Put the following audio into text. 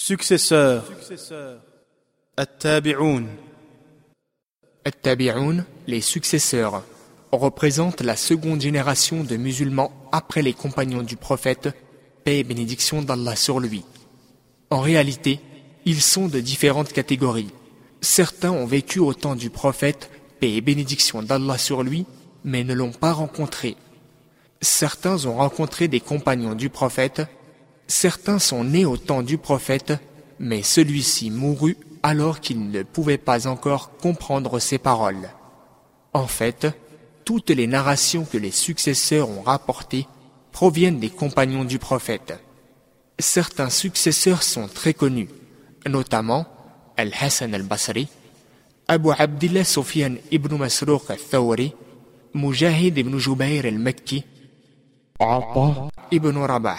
Successeurs. At-Tabi'un. Les successeurs, représentent la seconde génération de musulmans après les compagnons du prophète, paix et bénédiction d'Allah sur lui. En réalité, ils sont de différentes catégories. Certains ont vécu au temps du prophète, paix et bénédiction d'Allah sur lui, mais ne l'ont pas rencontré. Certains ont rencontré des compagnons du prophète, certains sont nés au temps du prophète, mais celui-ci mourut alors qu'il ne pouvait pas encore comprendre ses paroles. En fait, toutes les narrations que les successeurs ont rapportées proviennent des compagnons du prophète. Certains successeurs sont très connus, notamment Al-Hassan al-Basri, Abu Abdullah Sufyan ibn Masruq al-Thawri, Mujahid ibn Jubayr al-Makki, Ibn Rabah.